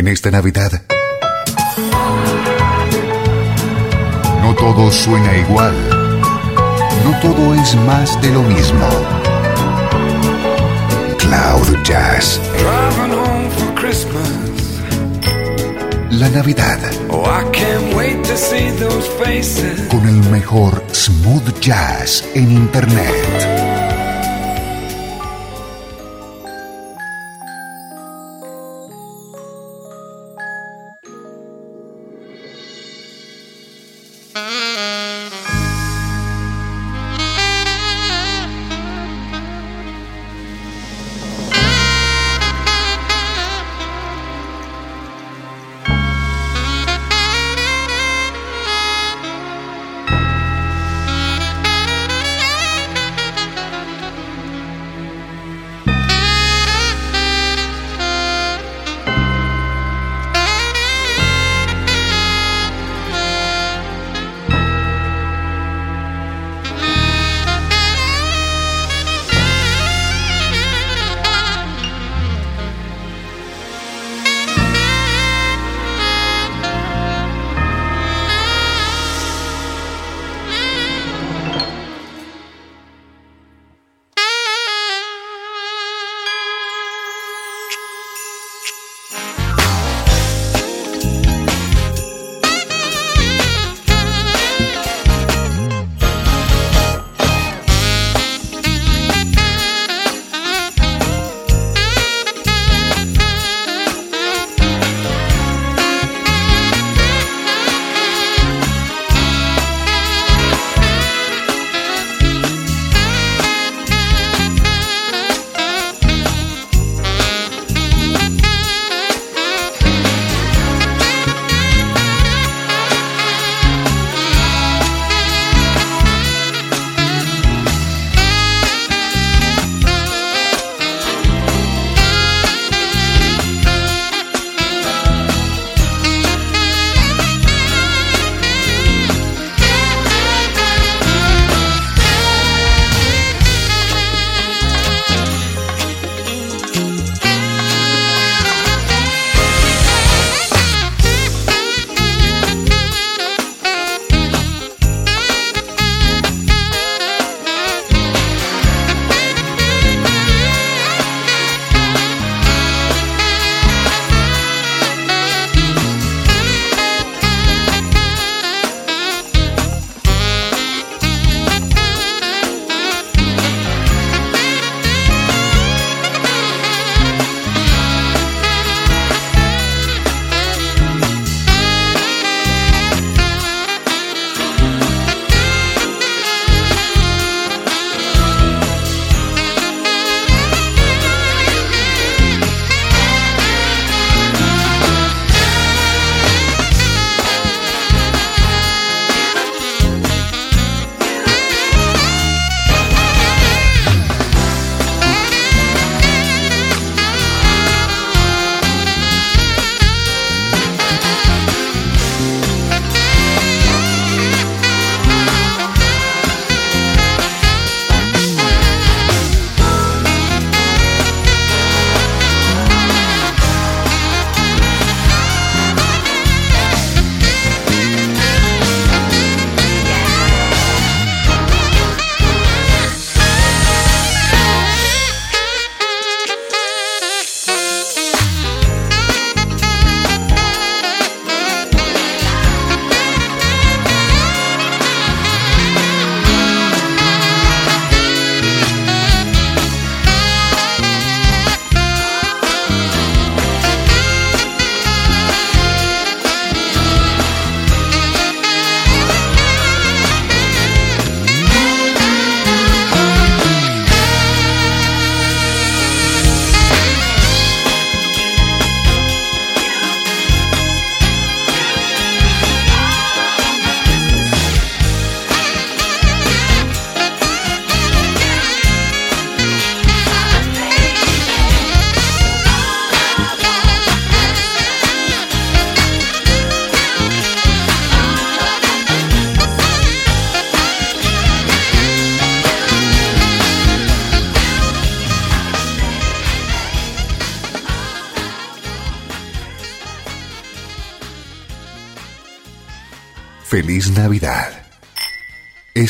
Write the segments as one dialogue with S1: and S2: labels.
S1: En esta Navidad, no todo suena igual. No todo es más de lo mismo. Cloud Jazz.
S2: Driving home for Christmas.
S1: La Navidad
S2: Oh, I can't wait to see those faces.
S1: con el mejor smooth jazz en Internet.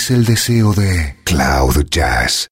S1: Es el deseo de Cloud Jazz.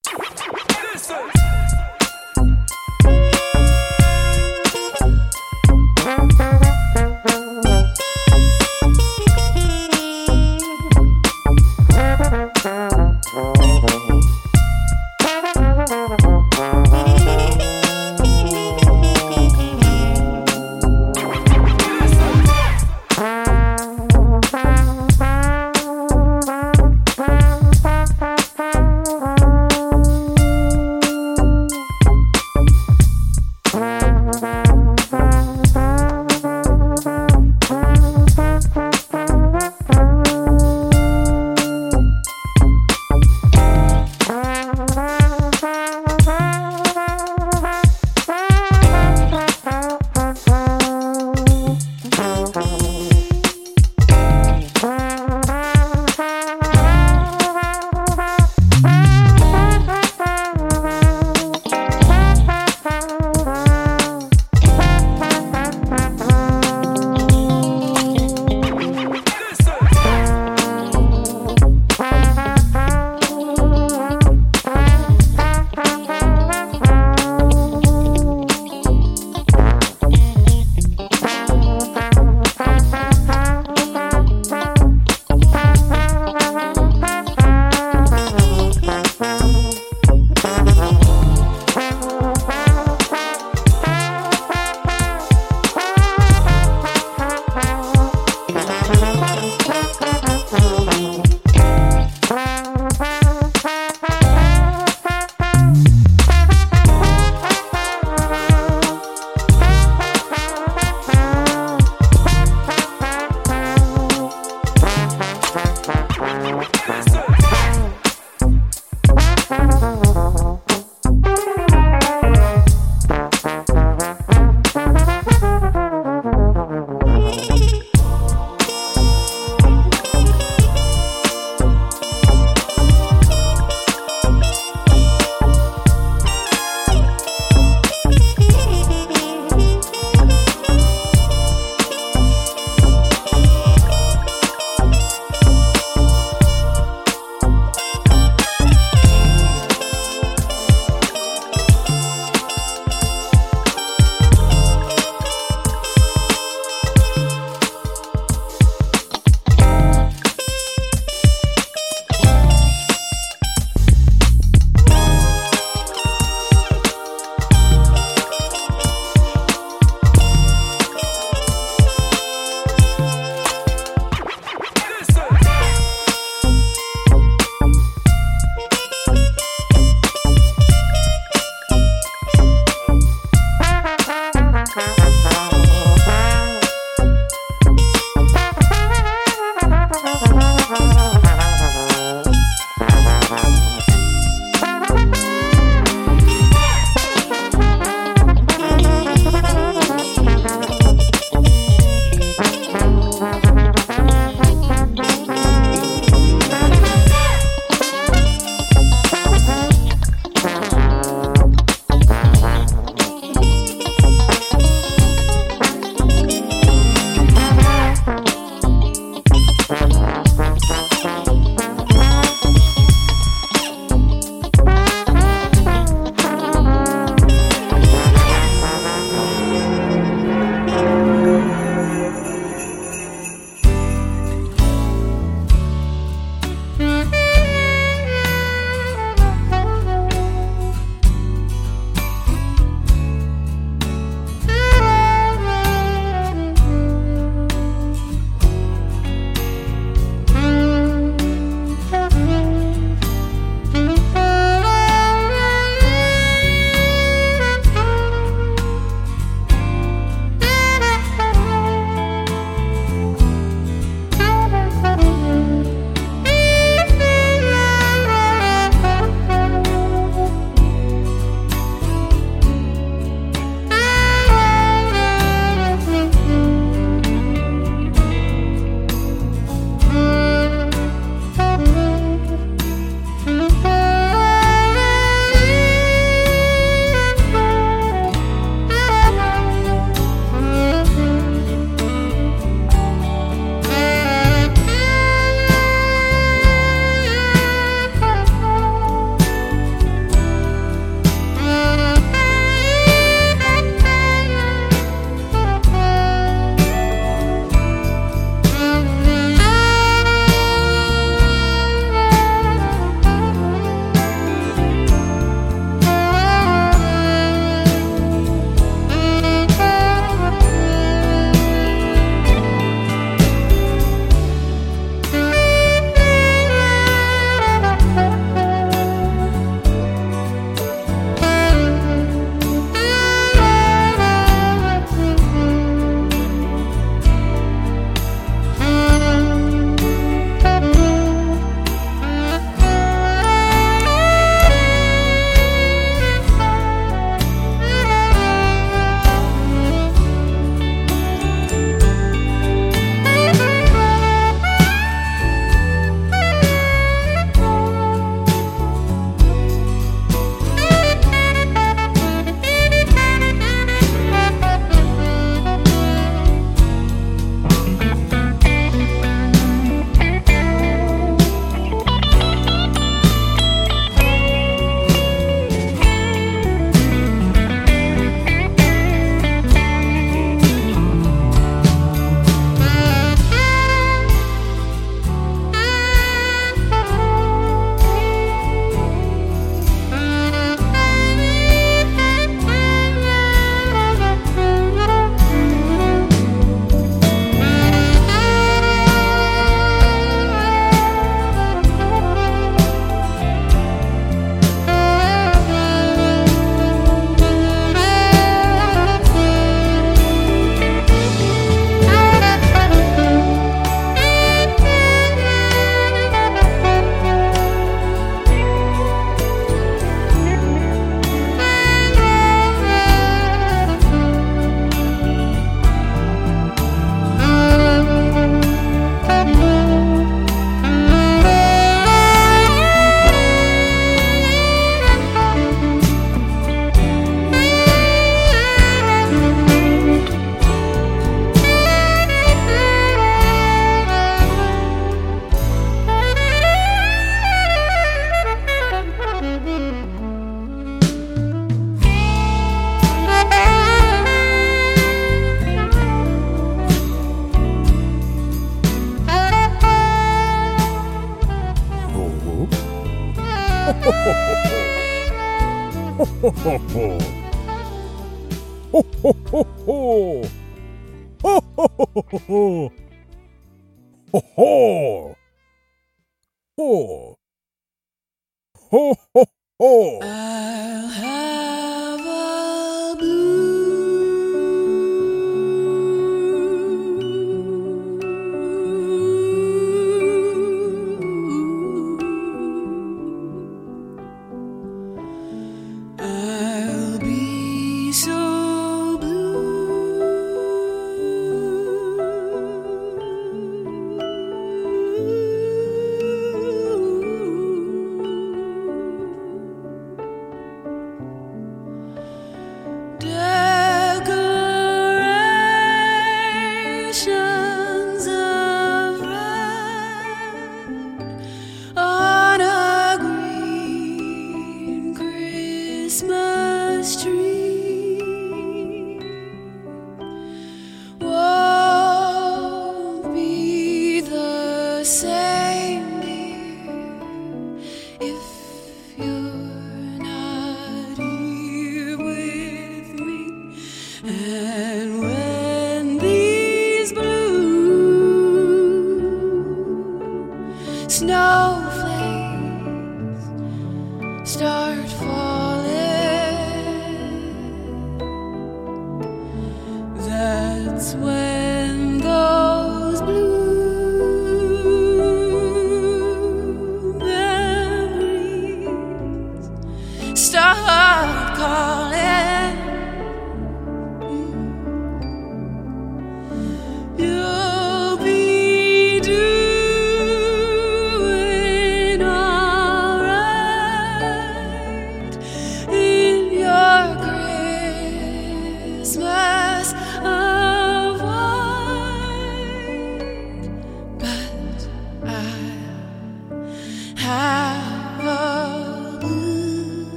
S3: ho, ho, ho, ho, ho. Ho, ho. Ho. Ho, ho, ho.
S4: I'll have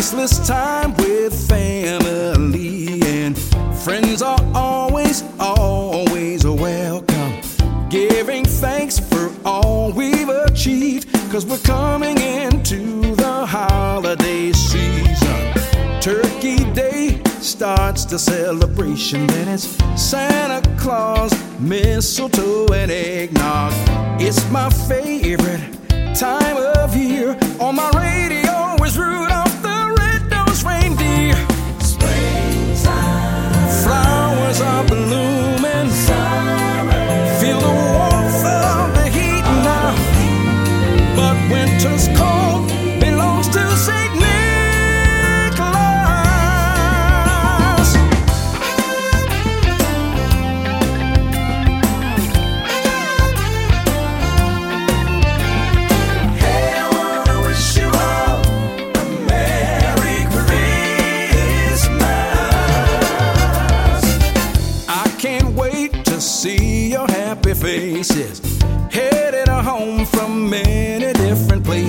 S5: priceless time with family and friends are always, always welcome. Giving thanks for all we've achieved, cause we're coming into the holiday season. Turkey Day starts the celebration, then it's Santa Claus, mistletoe, and eggnog. It's my favorite time of year on my radio is Rudolph.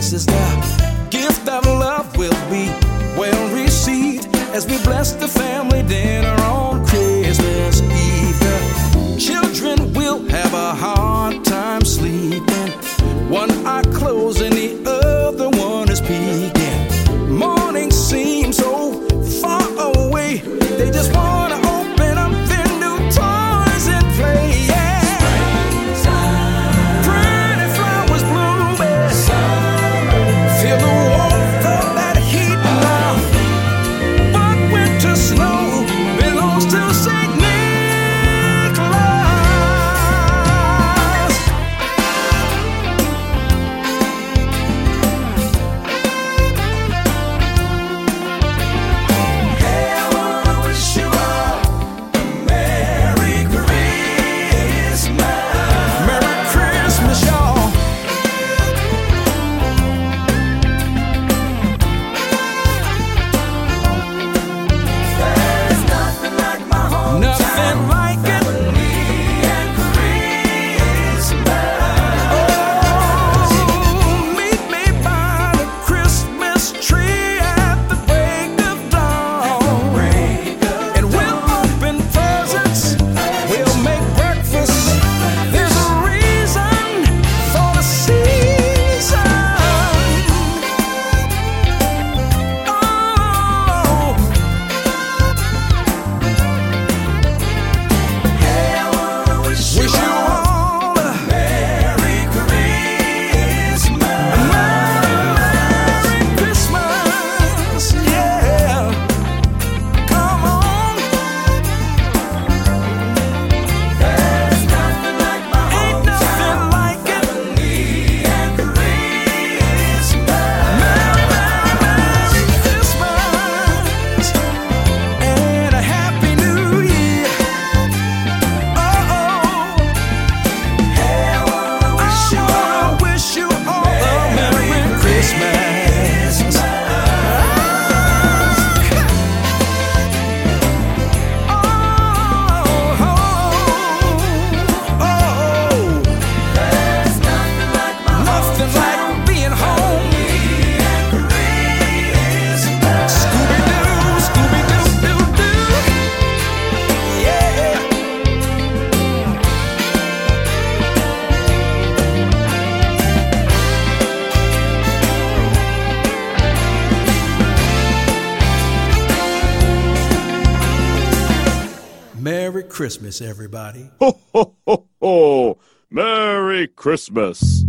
S5: faces now. Gift of love will be well received as we bless the family dinner on Christmas, everybody.
S6: Ho, ho, ho, ho. Merry Christmas.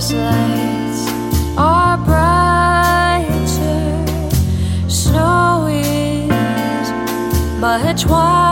S6: Christmas lights are brighter, snow is much whiter.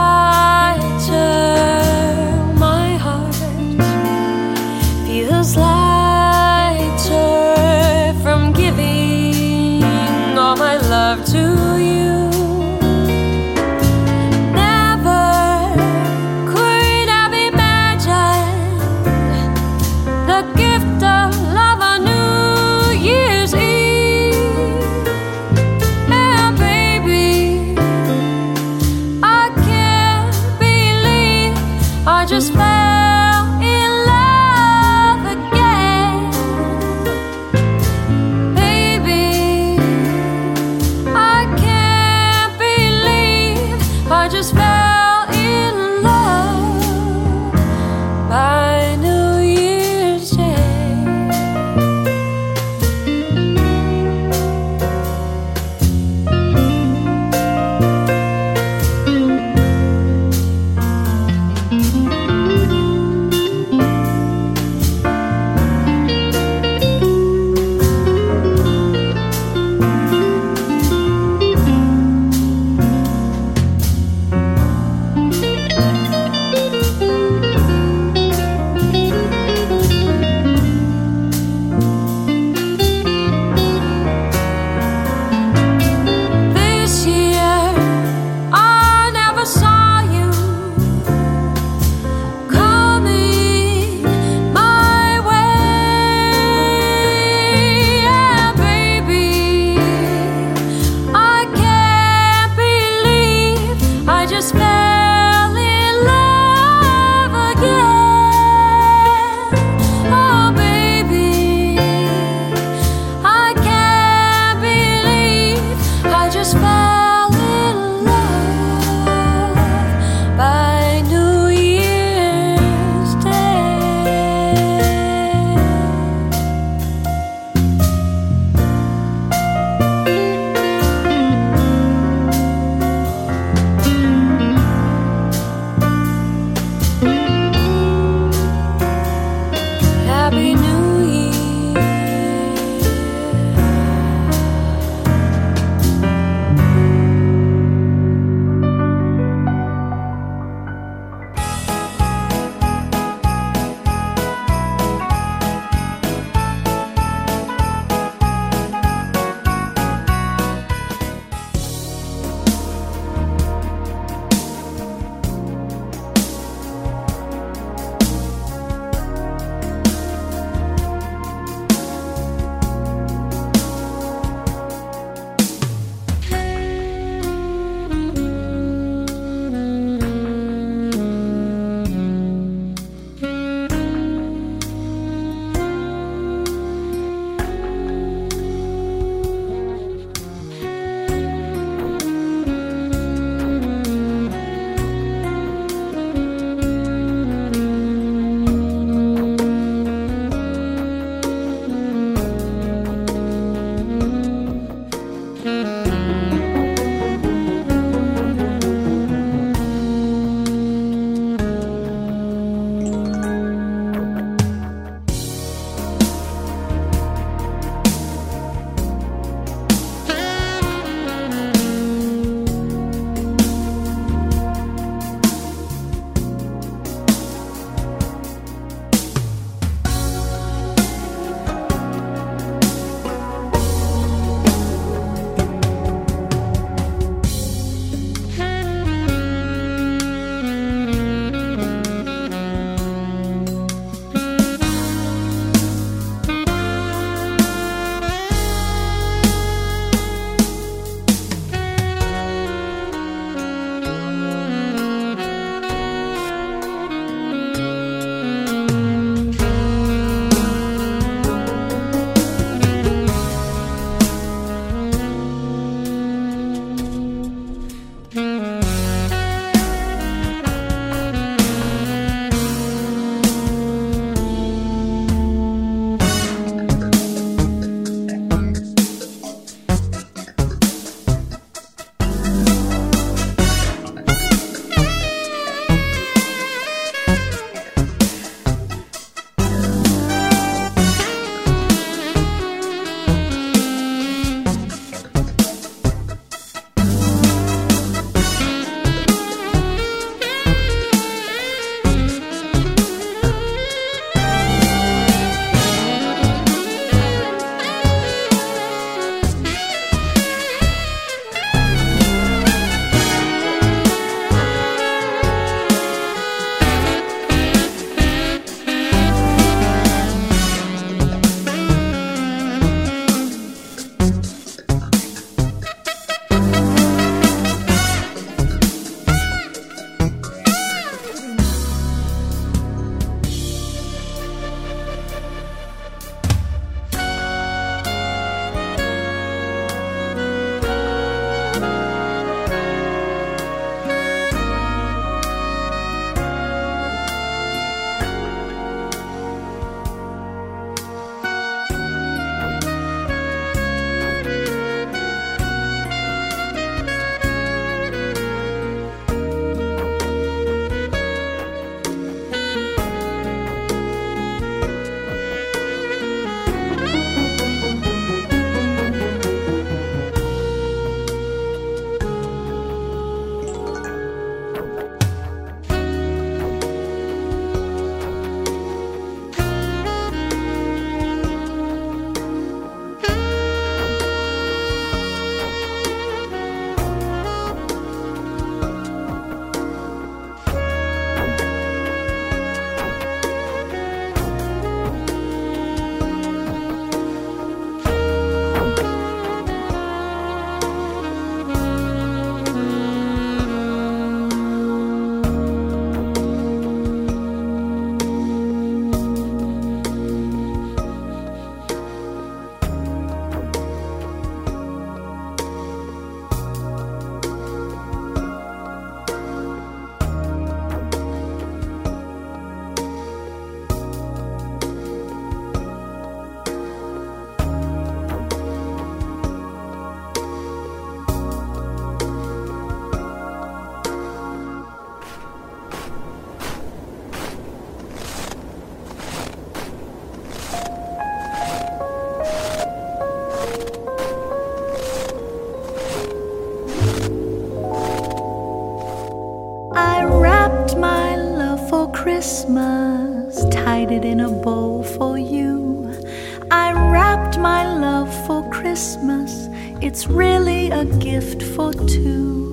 S7: Christmas, it's really a gift for two.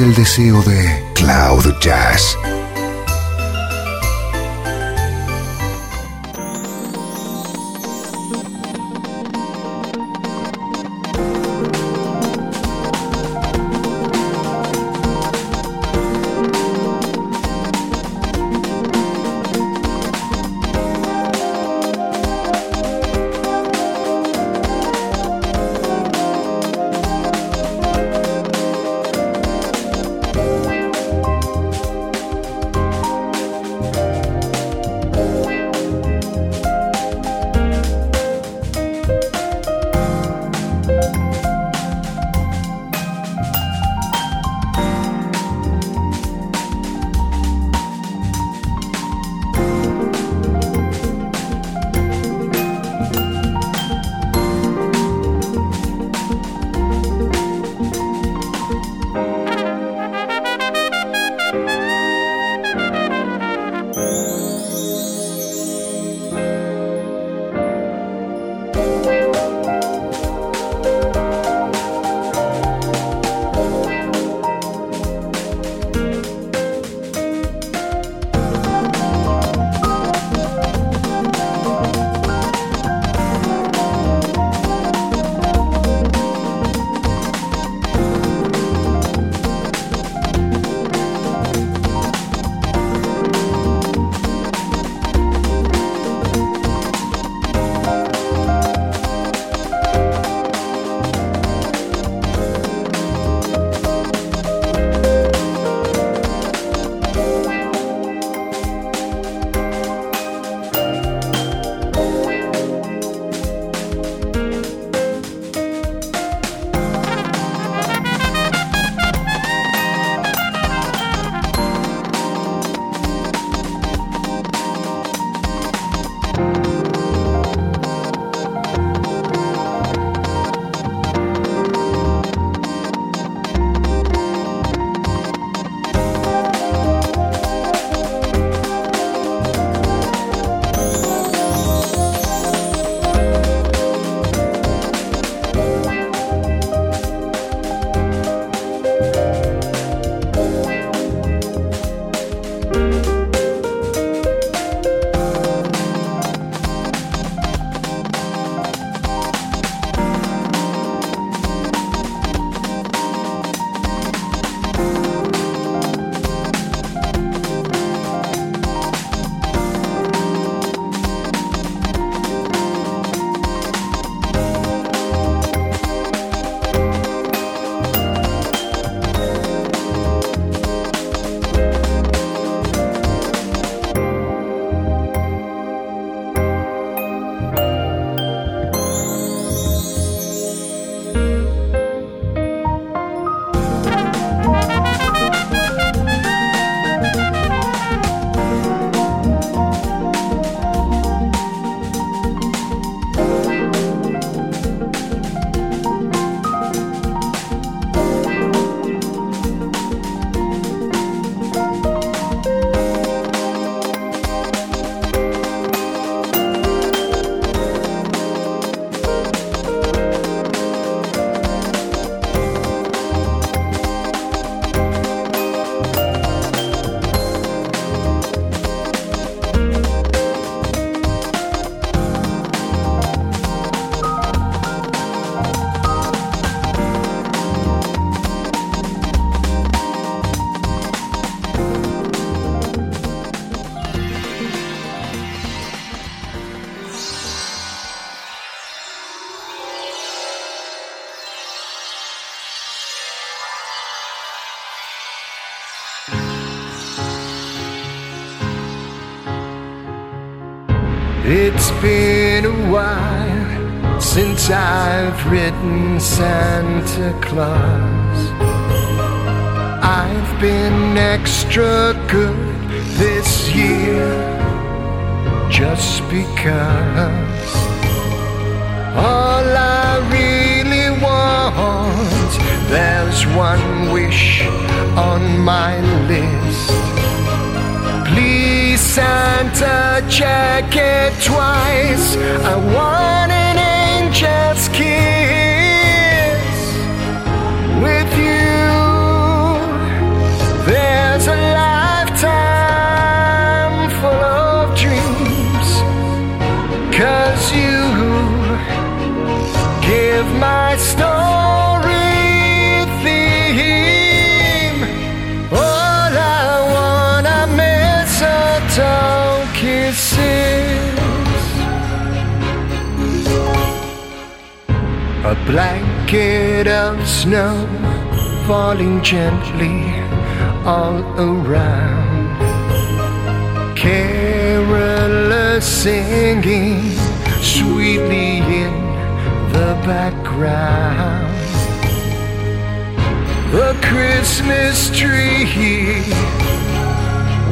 S1: el deseo de
S8: It's been a while since I've written Santa Claus. I've been extra good this year just because all I really want, there's one wish on my list. Santa, check it twice. I want an angel's kiss A blanket of snow falling gently all around. Carolers singing sweetly in the background. The Christmas tree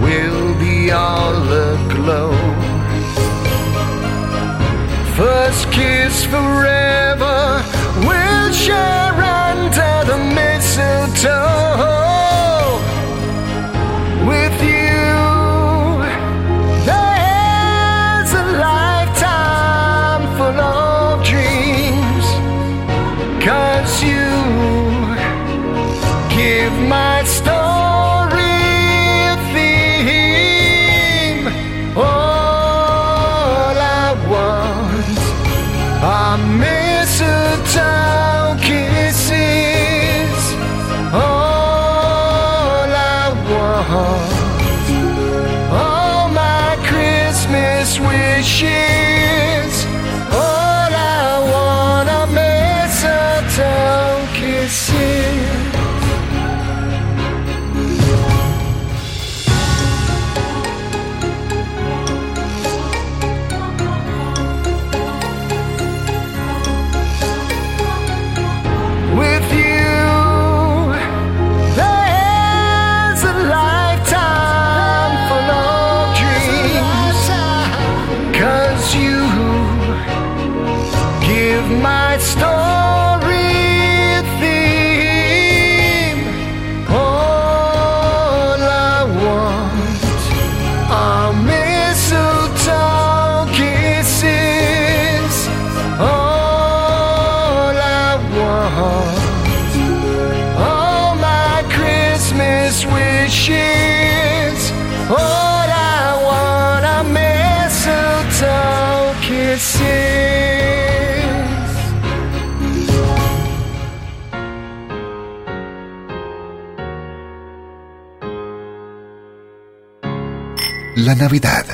S8: will be all aglow. First kiss forever, we'll share under the mistletoe
S1: Navidad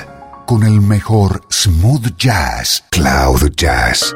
S1: con el mejor smooth jazz, cloud jazz.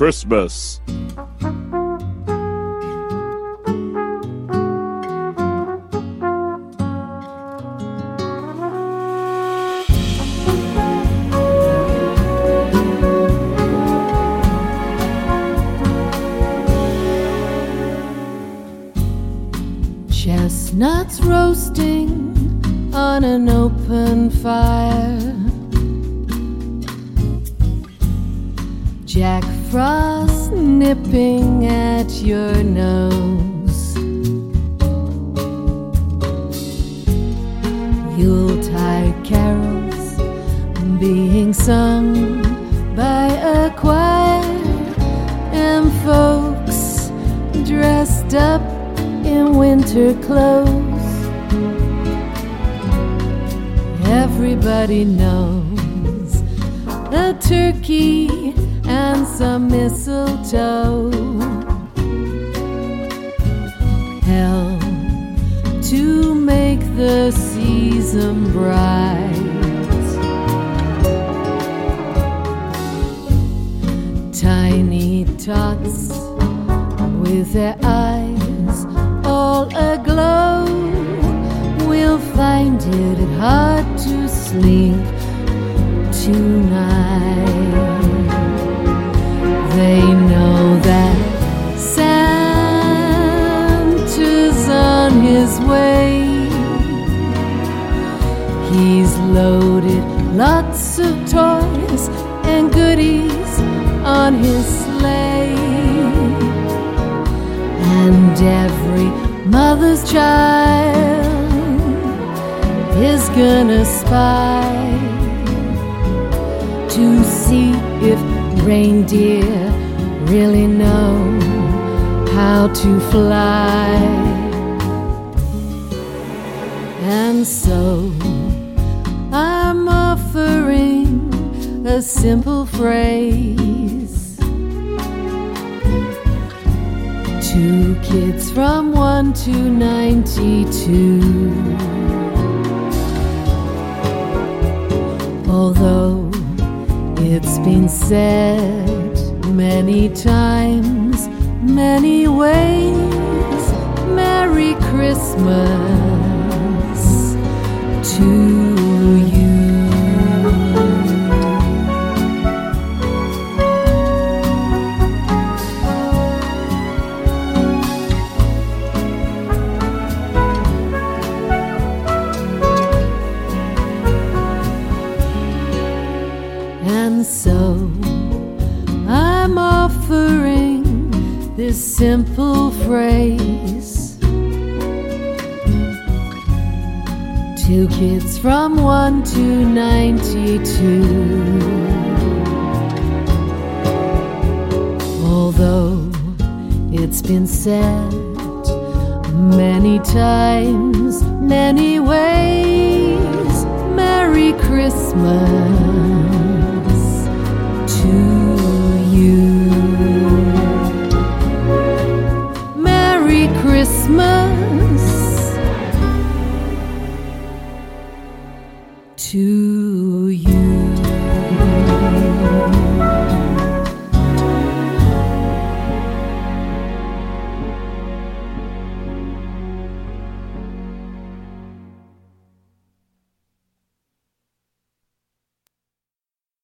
S6: Christmas.
S9: Chestnuts roasting on an open fire. Jack Frost nipping at your nose. Yuletide carols being sung by a choir and folks dressed up in winter clothes. Everybody knows a turkey and some mistletoe help to make the season bright. Tiny tots with their eyes all aglow will find it hard to sleep tonight. They know that Santa's on his way. He's loaded lots of toys and goodies on his sleigh. And every mother's child is gonna spy to see if reindeer really know how to fly. And so I'm offering a simple phrase to kids from 1 to 92. Although it's been said many times, many ways, Merry Christmas to to 92. Although it's been said